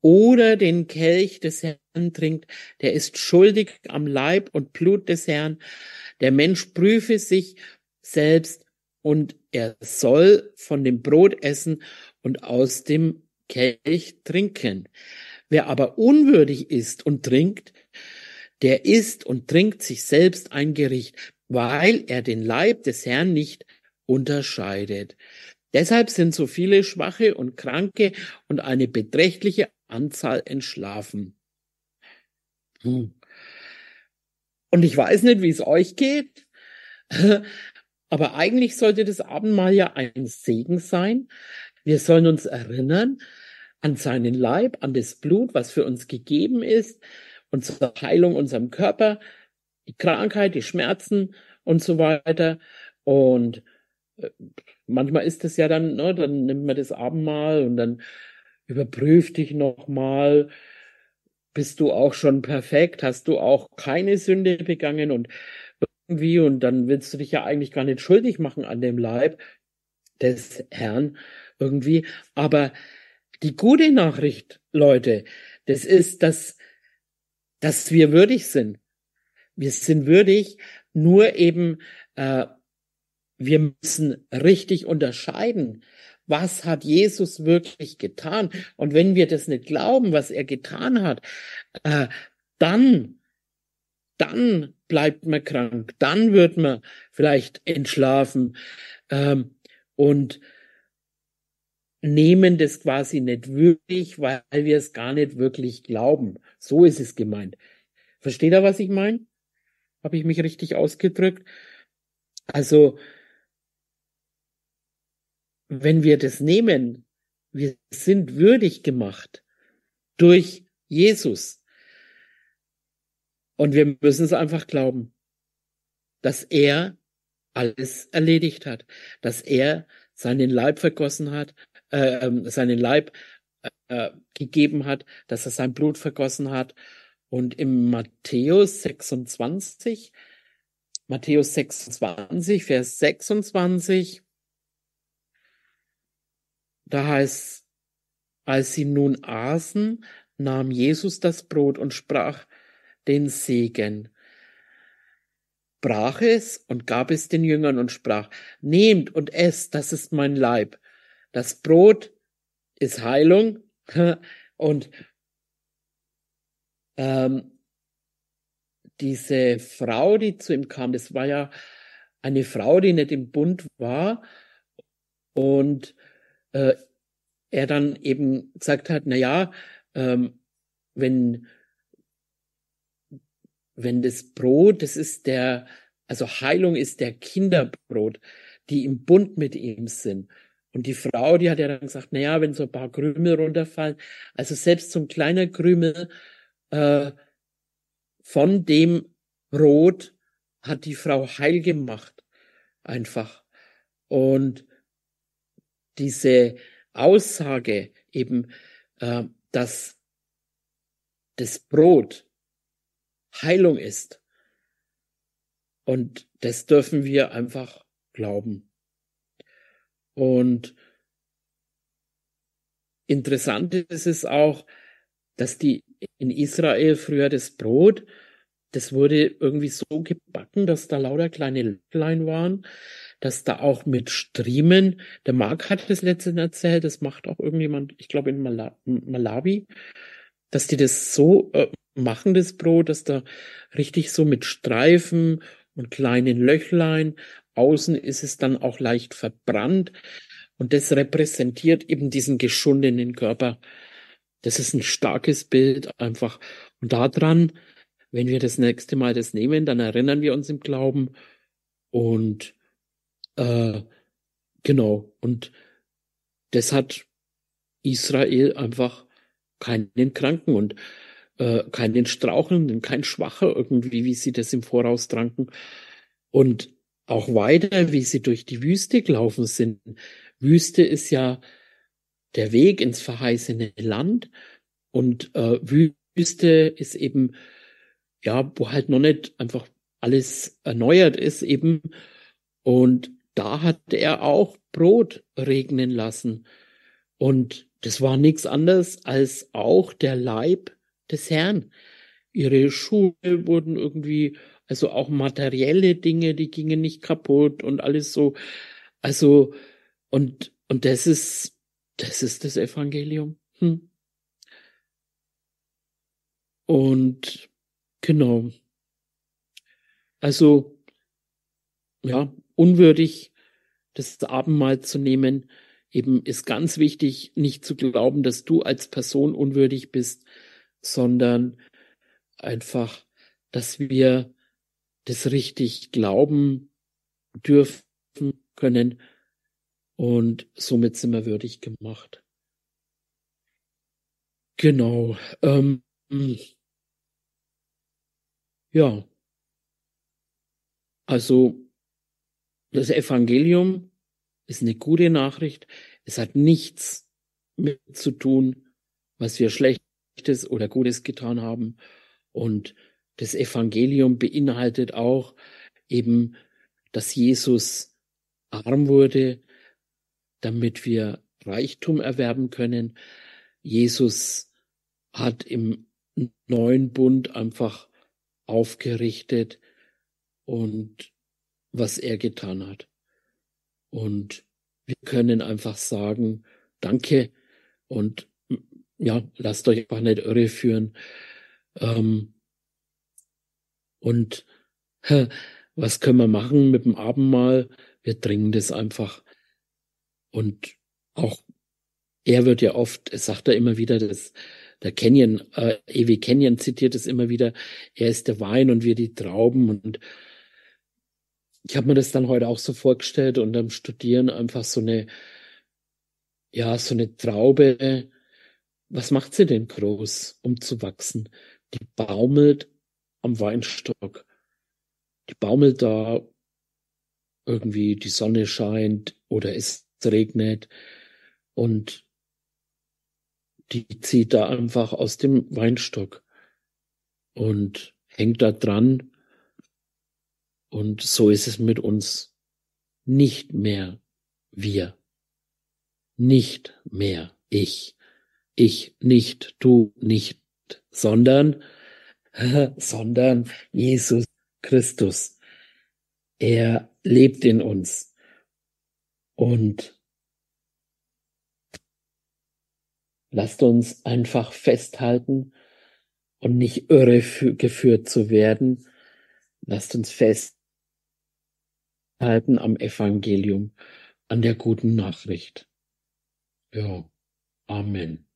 S1: oder den Kelch des Herrn trinkt, der ist schuldig am Leib und Blut des Herrn. Der Mensch prüfe sich selbst und er soll von dem Brot essen und aus dem Kelch trinken. Wer aber unwürdig ist und trinkt, der isst und trinkt sich selbst ein Gericht, weil er den Leib des Herrn nicht unterscheidet. Deshalb sind so viele Schwache und Kranke und eine beträchtliche Anzahl entschlafen. Hm. Und ich weiß nicht, wie es euch geht, aber eigentlich sollte das Abendmahl ja ein Segen sein. Wir sollen uns erinnern an seinen Leib, an das Blut, was für uns gegeben ist, und zur Heilung unserem Körper, die Krankheit, die Schmerzen und so weiter. Und manchmal ist es ja dann, ne, dann nimmt man das Abendmahl und dann überprüft dich nochmal, bist du auch schon perfekt, hast du auch keine Sünde begangen und irgendwie, und dann willst du dich ja eigentlich gar nicht schuldig machen an dem Leib. des Herrn irgendwie. Aber die gute Nachricht, Leute, das ist, dass, dass wir würdig sind. Wir sind würdig, nur eben, äh, wir müssen richtig unterscheiden. Was hat Jesus wirklich getan? Und wenn wir das nicht glauben, was er getan hat, äh, dann, dann bleibt man krank, dann wird man vielleicht entschlafen ähm, und nehmen das quasi nicht wirklich, weil wir es gar nicht wirklich glauben. So ist es gemeint. Versteht ihr, was ich meine? Habe ich mich richtig ausgedrückt? Also, wenn wir das nehmen, wir sind würdig gemacht durch Jesus. Und wir müssen es einfach glauben, dass er alles erledigt hat, dass er seinen Leib vergossen hat, äh, seinen Leib äh, gegeben hat, dass er sein Blut vergossen hat. Und im Matthäus 26, Matthäus 26, Vers 26, da heißt, als sie nun aßen, nahm Jesus das Brot und sprach den Segen, brach es und gab es den Jüngern und sprach, nehmt und esst, das ist mein Leib. Das Brot ist Heilung und ähm, diese Frau, die zu ihm kam, das war ja eine Frau, die nicht im Bund war und äh, er dann eben gesagt hat, na ja, ähm, wenn wenn das Brot, das ist der, also Heilung ist der Kinderbrot, die im Bund mit ihm sind. Und die Frau, die hat ja dann gesagt, na ja, wenn so ein paar Krümel runterfallen, also selbst so ein kleiner Krümel äh, von dem Brot hat die Frau heil gemacht, einfach. Und diese Aussage eben, äh, dass das Brot Heilung ist. Und das dürfen wir einfach glauben. Und interessant ist es auch, dass die in Israel früher das Brot, das wurde irgendwie so gebacken, dass da lauter kleine Löcklein waren, dass da auch mit Striemen, der Marc hat das letztens erzählt, das macht auch irgendjemand, ich glaube in Mala Malawi, dass die das so äh, machen, das Brot, dass da richtig so mit Streifen und kleinen Löchlein, außen ist es dann auch leicht verbrannt und das repräsentiert eben diesen geschundenen Körper. Das ist ein starkes Bild einfach. Und daran, wenn wir das nächste Mal das nehmen, dann erinnern wir uns im Glauben und äh, genau. Und das hat Israel einfach keinen Kranken und äh, keinen Strauchelnden, kein Schwacher irgendwie, wie sie das im Voraus tranken. Und auch weiter, wie sie durch die Wüste gelaufen sind. Wüste ist ja der Weg ins verheißene Land und äh, Wüste ist eben, ja, wo halt noch nicht einfach alles erneuert ist eben. Und da hat er auch Brot regnen lassen. Und das war nichts anderes als auch der Leib des Herrn. Ihre Schuhe wurden irgendwie, also auch materielle Dinge, die gingen nicht kaputt und alles so. Also, und, und das ist, das ist das Evangelium. Hm. Und genau. Also, ja, unwürdig, das Abendmahl zu nehmen, eben ist ganz wichtig, nicht zu glauben, dass du als Person unwürdig bist, sondern einfach, dass wir das richtig glauben dürfen können und somit sind wir würdig gemacht. Genau. Ähm, ja. Also das Evangelium ist eine gute Nachricht. Es hat nichts mit zu tun, was wir Schlechtes oder Gutes getan haben. Und das Evangelium beinhaltet auch eben, dass Jesus arm wurde, damit wir Reichtum erwerben können. Jesus hat im neuen Bund einfach aufgerichtet und was er getan hat. Und wir können einfach sagen, danke und ja, lasst euch einfach nicht irre führen. Ähm, und was können wir machen mit dem Abendmahl? Wir dringen das einfach. Und auch er wird ja oft, es sagt er immer wieder, dass der Kenyon, äh, Ewi Kenyon zitiert es immer wieder, er ist der Wein und wir die Trauben und ich habe mir das dann heute auch so vorgestellt und am Studieren einfach so eine, ja, so eine Traube, was macht sie denn groß, um zu wachsen? Die baumelt am Weinstock. Die baumelt da irgendwie, die Sonne scheint oder es regnet und die zieht da einfach aus dem Weinstock und hängt da dran. Und so ist es mit uns nicht mehr wir. Nicht mehr ich. Ich nicht, du nicht, sondern, sondern Jesus Christus. Er lebt in uns. Und lasst uns einfach festhalten und nicht irre geführt zu werden. Lasst uns festhalten am Evangelium, an der guten Nachricht. Ja, Amen.